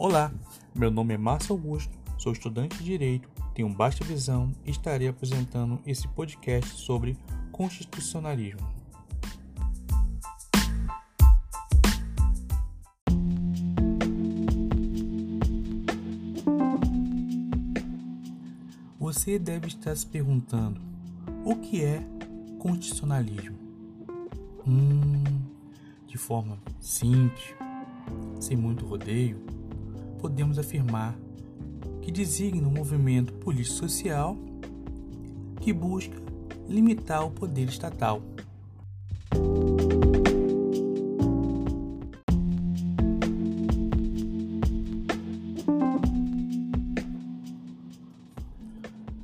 Olá, meu nome é Márcio Augusto, sou estudante de Direito, tenho baixa visão e estarei apresentando esse podcast sobre constitucionalismo. Você deve estar se perguntando: o que é constitucionalismo? Hum, de forma simples, sem muito rodeio, podemos afirmar que designa um movimento político-social que busca limitar o poder estatal.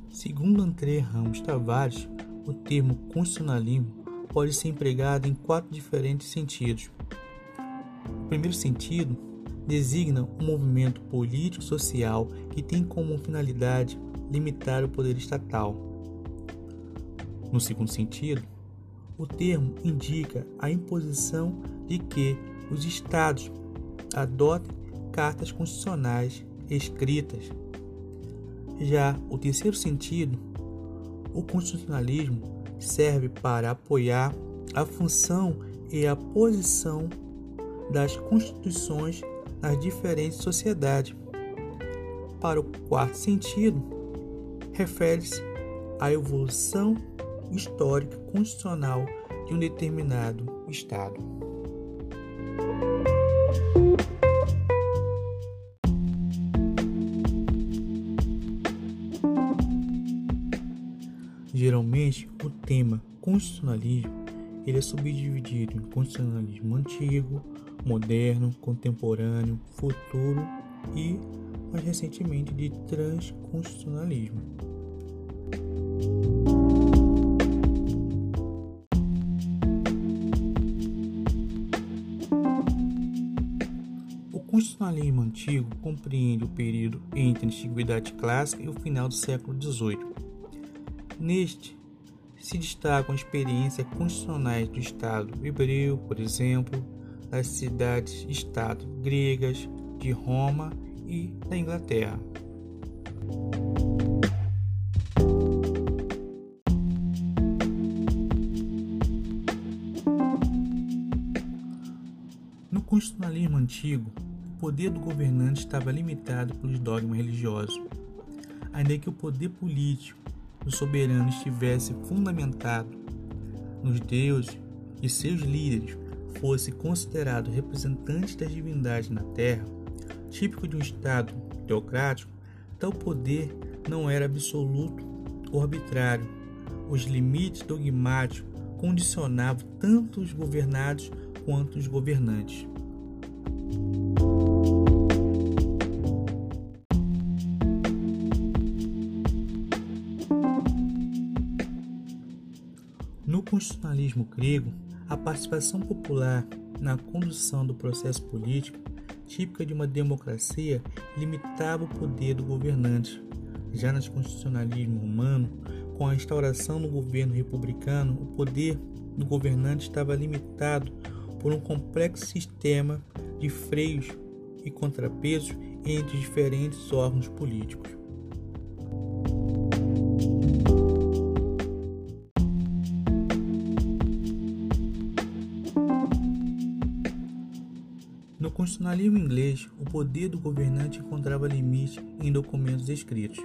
Segundo André Ramos Tavares, o termo constitucionalismo pode ser empregado em quatro diferentes sentidos. O primeiro sentido designa um movimento político-social que tem como finalidade limitar o poder estatal. No segundo sentido, o termo indica a imposição de que os Estados adotem cartas constitucionais escritas. Já o terceiro sentido, o constitucionalismo serve para apoiar a função e a posição das constituições nas diferentes sociedades. Para o quarto sentido, refere-se à evolução histórica constitucional de um determinado Estado. Geralmente, o tema constitucionalismo ele é subdividido em constitucionalismo antigo, moderno, contemporâneo, futuro e, mais recentemente, de transconstitucionalismo. O constitucionalismo antigo compreende o período entre a Antiguidade Clássica e o final do século XVIII. Neste, se destacam experiências constitucionais do Estado hebreu, por exemplo, das cidades-estado gregas, de Roma e da Inglaterra. No constitucionalismo antigo, o poder do governante estava limitado pelos dogmas religiosos, ainda que o poder político do soberano estivesse fundamentado nos deuses e seus líderes fosse considerado representante das divindades na terra, típico de um Estado teocrático, tal poder não era absoluto ou arbitrário. Os limites dogmáticos condicionavam tanto os governados quanto os governantes. Constitucionalismo grego, a participação popular na condução do processo político, típica de uma democracia, limitava o poder do governante. Já no constitucionalismo romano, com a instauração do governo republicano, o poder do governante estava limitado por um complexo sistema de freios e contrapesos entre diferentes órgãos políticos. No constitucionalismo inglês, o poder do governante encontrava limite em documentos escritos.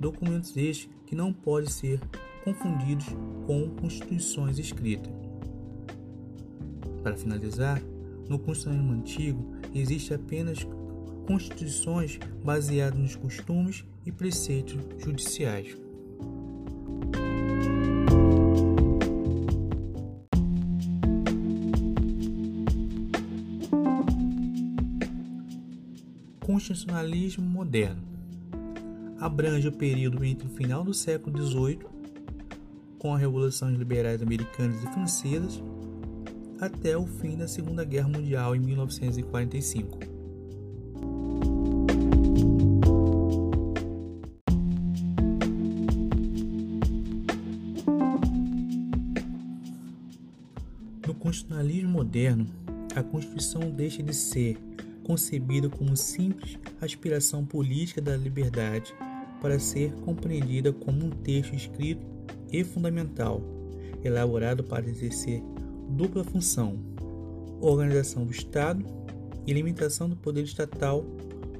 Documentos estes que não podem ser confundidos com constituições escritas. Para finalizar, no constitucionalismo antigo existe apenas constituições baseadas nos costumes e preceitos judiciais. Constitucionalismo moderno. Abrange o período entre o final do século XVIII, com as revoluções liberais americanas e francesas, até o fim da Segunda Guerra Mundial em 1945. No constitucionalismo moderno, a Constituição deixa de ser concebida como simples aspiração política da liberdade para ser compreendida como um texto escrito e fundamental, elaborado para exercer dupla função: organização do Estado e limitação do poder estatal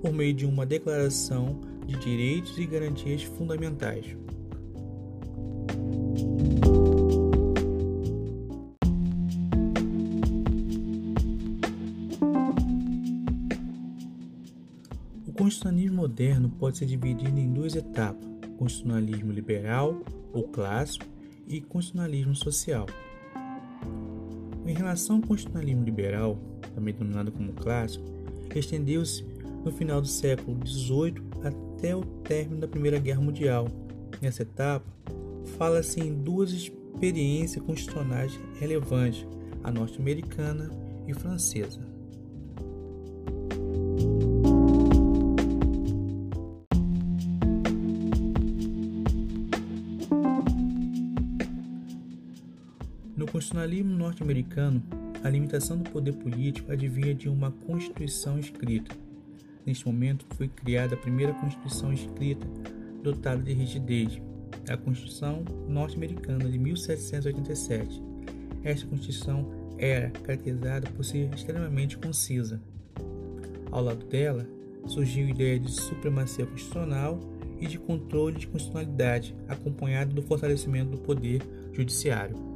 por meio de uma declaração de direitos e garantias fundamentais. Moderno pode ser dividido em duas etapas: constitucionalismo liberal ou clássico e constitucionalismo social. Em relação ao constitucionalismo liberal, também denominado como clássico, estendeu-se no final do século XVIII até o término da Primeira Guerra Mundial. Nessa etapa, fala-se em duas experiências constitucionais relevantes, a norte-americana e francesa. No constitucionalismo norte-americano, a limitação do poder político advinha de uma Constituição escrita. Neste momento foi criada a primeira Constituição escrita dotada de rigidez, a Constituição norte-americana de 1787. Esta Constituição era caracterizada por ser extremamente concisa. Ao lado dela, surgiu a ideia de supremacia constitucional e de controle de constitucionalidade, acompanhado do fortalecimento do poder judiciário.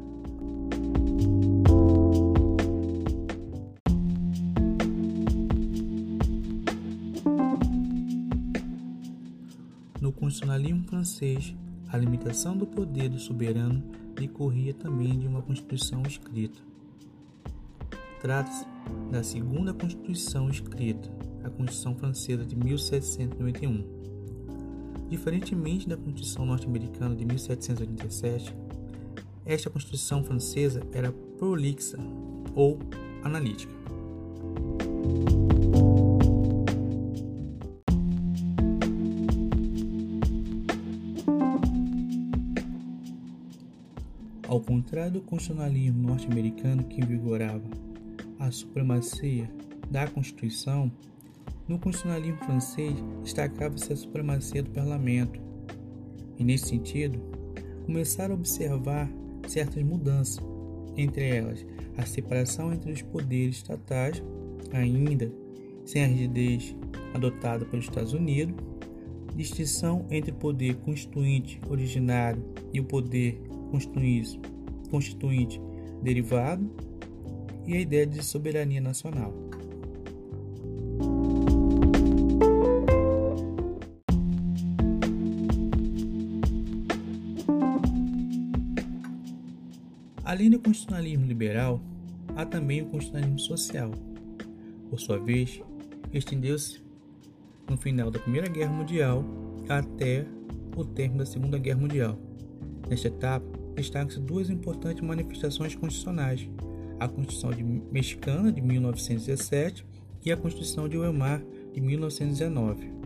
No constitucionalismo francês, a limitação do poder do soberano decorria também de uma Constituição escrita. Trata-se da segunda Constituição escrita, a Constituição Francesa de 1791. Diferentemente da Constituição norte-americana de 1787, esta Constituição francesa era prolixa ou analítica. Ao contrário do constitucionalismo norte-americano que vigorava a supremacia da Constituição, no constitucionalismo francês destacava-se a supremacia do parlamento. E nesse sentido, começaram a observar certas mudanças, entre elas a separação entre os poderes estatais, ainda sem a rigidez adotada pelos Estados Unidos, distinção entre o poder constituinte originário e o poder constituinte, constituinte derivado e a ideia de soberania nacional. Além do constitucionalismo liberal, há também o constitucionalismo social. Por sua vez, estendeu-se no final da Primeira Guerra Mundial até o término da Segunda Guerra Mundial. Nesta etapa, destacam-se duas importantes manifestações constitucionais: a Constituição de Mexicana de 1917 e a Constituição de Weimar de 1919.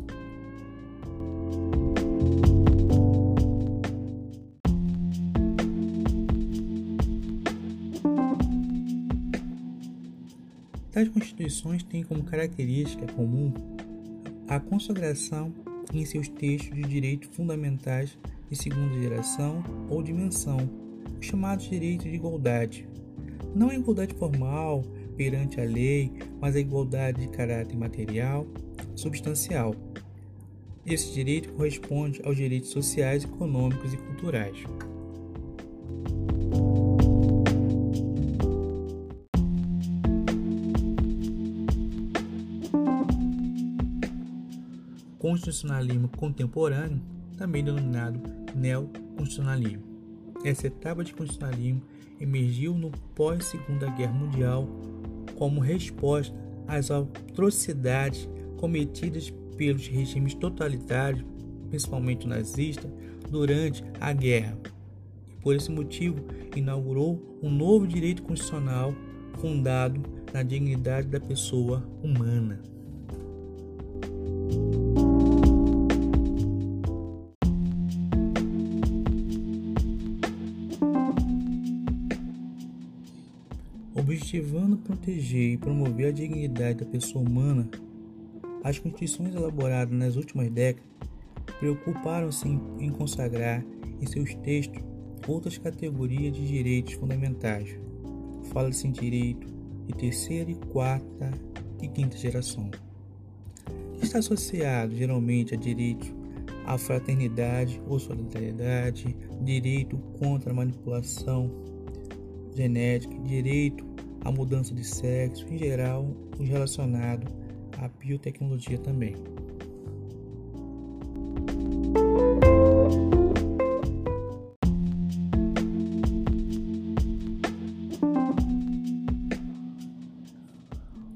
Tais constituições têm como característica comum a consagração em seus textos de direitos fundamentais de segunda geração ou dimensão, chamados direitos de igualdade. Não a igualdade formal perante a lei, mas a igualdade de caráter material, substancial. Esse direito corresponde aos direitos sociais, econômicos e culturais. Constitucionalismo contemporâneo, também denominado neoconstitucionalismo. Essa etapa de constitucionalismo emergiu no pós-Segunda Guerra Mundial como resposta às atrocidades cometidas pelos regimes totalitários, principalmente nazistas, durante a guerra. E por esse motivo, inaugurou um novo direito constitucional fundado na dignidade da pessoa humana. Objetivando proteger e promover a dignidade da pessoa humana, as constituições elaboradas nas últimas décadas preocuparam-se em consagrar em seus textos outras categorias de direitos fundamentais. Fala-se em direito de terceira e quarta e quinta geração. Está associado geralmente a direitos à fraternidade ou solidariedade, direito contra a manipulação genética, direito à mudança de sexo, em geral, os relacionados à biotecnologia também.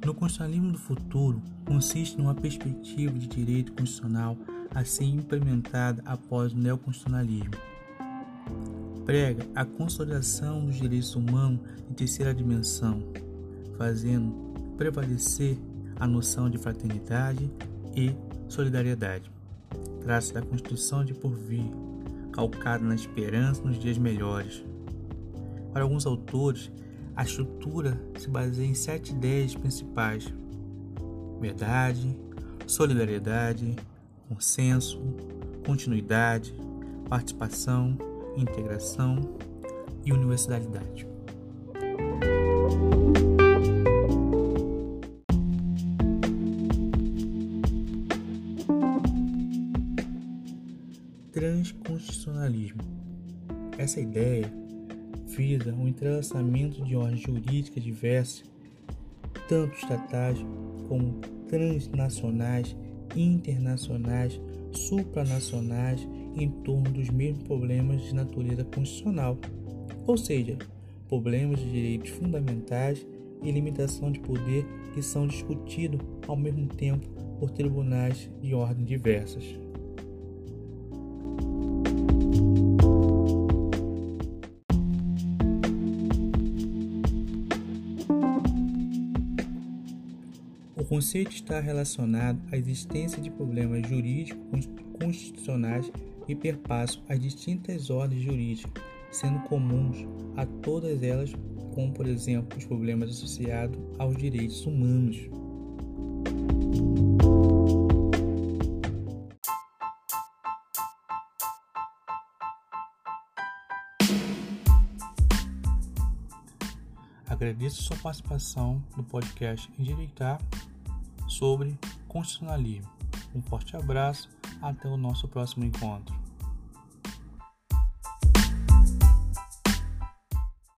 No constitucionalismo do futuro consiste numa perspectiva de direito constitucional a ser implementada após o neoconstitucionalismo. Prega a consolidação dos direitos humanos em terceira dimensão, fazendo prevalecer a noção de fraternidade e solidariedade. Trata-se da Constituição de porvir, calcada na esperança nos dias melhores. Para alguns autores, a estrutura se baseia em sete ideias principais: verdade, solidariedade, consenso, continuidade, participação, integração e universalidade. Transconstitucionalismo. Essa ideia visa o entrelaçamento de ordens jurídicas diversas, tanto estatais como transnacionais, internacionais, supranacionais, em torno dos mesmos problemas de natureza constitucional, ou seja, problemas de direitos fundamentais e limitação de poder que são discutidos ao mesmo tempo por tribunais de ordem diversas. conceito está relacionado à existência de problemas jurídicos constitucionais que perpassam as distintas ordens jurídicas, sendo comuns a todas elas, como por exemplo os problemas associados aos direitos humanos. Agradeço sua participação no podcast Endireitar sobre constitucionalismo. Um forte abraço, até o nosso próximo encontro.